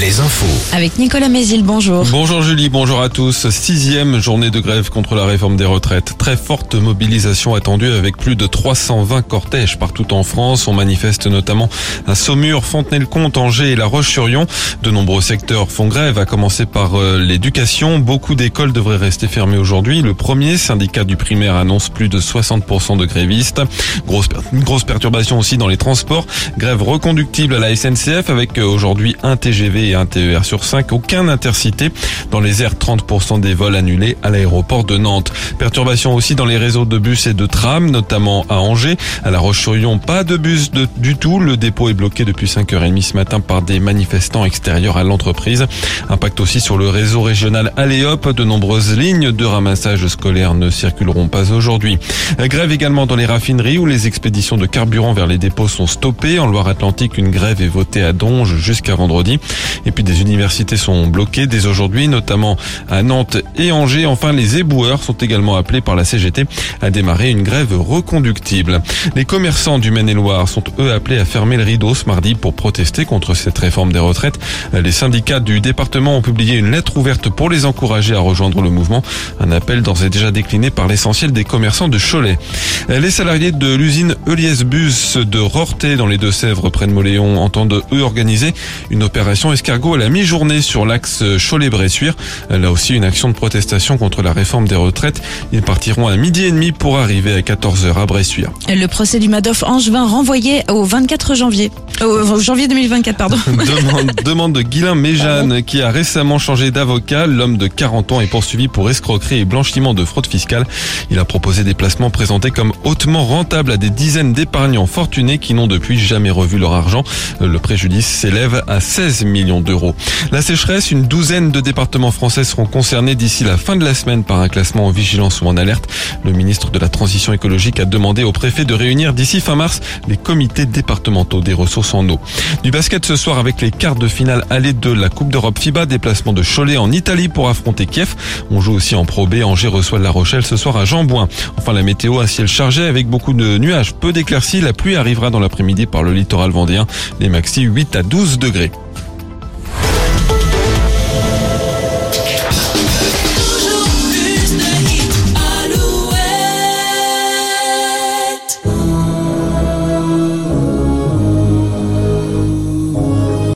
les infos. Avec Nicolas Mézil, bonjour. Bonjour Julie, bonjour à tous. Sixième journée de grève contre la réforme des retraites. Très forte mobilisation attendue avec plus de 320 cortèges partout en France. On manifeste notamment à Saumur, Fontenay-le-Comte, Angers et La Roche-sur-Yon. De nombreux secteurs font grève, à commencer par euh, l'éducation. Beaucoup d'écoles devraient rester fermées aujourd'hui. Le premier syndicat du primaire annonce plus de 60% de grévistes. Grosse, grosse perturbation aussi dans les transports. Grève reconductible à la SNCF avec euh, aujourd'hui un TGV un TER sur 5. Aucun intercité. Dans les airs, 30% des vols annulés à l'aéroport de Nantes. Perturbation aussi dans les réseaux de bus et de trams, notamment à Angers. À La Roche-sur-Yon, pas de bus du tout. Le dépôt est bloqué depuis 5h30 ce matin par des manifestants extérieurs à l'entreprise. Impact aussi sur le réseau régional Aléop. De nombreuses lignes de ramassage scolaire ne circuleront pas aujourd'hui. Grève également dans les raffineries où les expéditions de carburant vers les dépôts sont stoppées. En Loire-Atlantique, une grève est votée à Donge jusqu'à vendredi. Et puis des universités sont bloquées dès aujourd'hui, notamment à Nantes et Angers. Enfin, les éboueurs sont également appelés par la CGT à démarrer une grève reconductible. Les commerçants du Maine-et-Loire sont eux appelés à fermer le rideau ce mardi pour protester contre cette réforme des retraites. Les syndicats du département ont publié une lettre ouverte pour les encourager à rejoindre le mouvement. Un appel d'ores et déjà décliné par l'essentiel des commerçants de Cholet. Les salariés de l'usine Elias Bus de Rorté dans les Deux-Sèvres près de Moléon entendent eux organiser une opération escargot à la mi-journée sur l'axe Cholet-Bressuire. Là aussi une action de protestation contre la réforme des retraites. Ils partiront à midi et demi pour arriver à 14h à Bressuire. Le procès du Madoff Angevin renvoyé au 24 janvier. Au janvier 2024, pardon. demande, demande de Guilain Méjeanne qui a récemment changé d'avocat. L'homme de 40 ans est poursuivi pour escroquerie et blanchiment de fraude fiscale. Il a proposé des placements présentés comme hautement rentables à des dizaines d'épargnants fortunés qui n'ont depuis jamais revu leur argent. Le préjudice s'élève à 16 millions d'euros. La sécheresse, une douzaine de départements français seront concernés d'ici la fin de la semaine par un classement en vigilance ou en alerte. Le ministre de la Transition écologique a demandé au préfet de réunir d'ici fin mars les comités départementaux des ressources Du basket ce soir avec les quarts de finale allée de la Coupe d'Europe FIBA, déplacement de Cholet en Italie pour affronter Kiev. On joue aussi en Pro B. Angers reçoit La Rochelle ce soir à Jambouin. Enfin, la météo à ciel chargé avec beaucoup de nuages, peu d'éclaircies. La pluie arrivera dans l'après-midi par le littoral vendéen. Les maxi 8 à 12 degrés.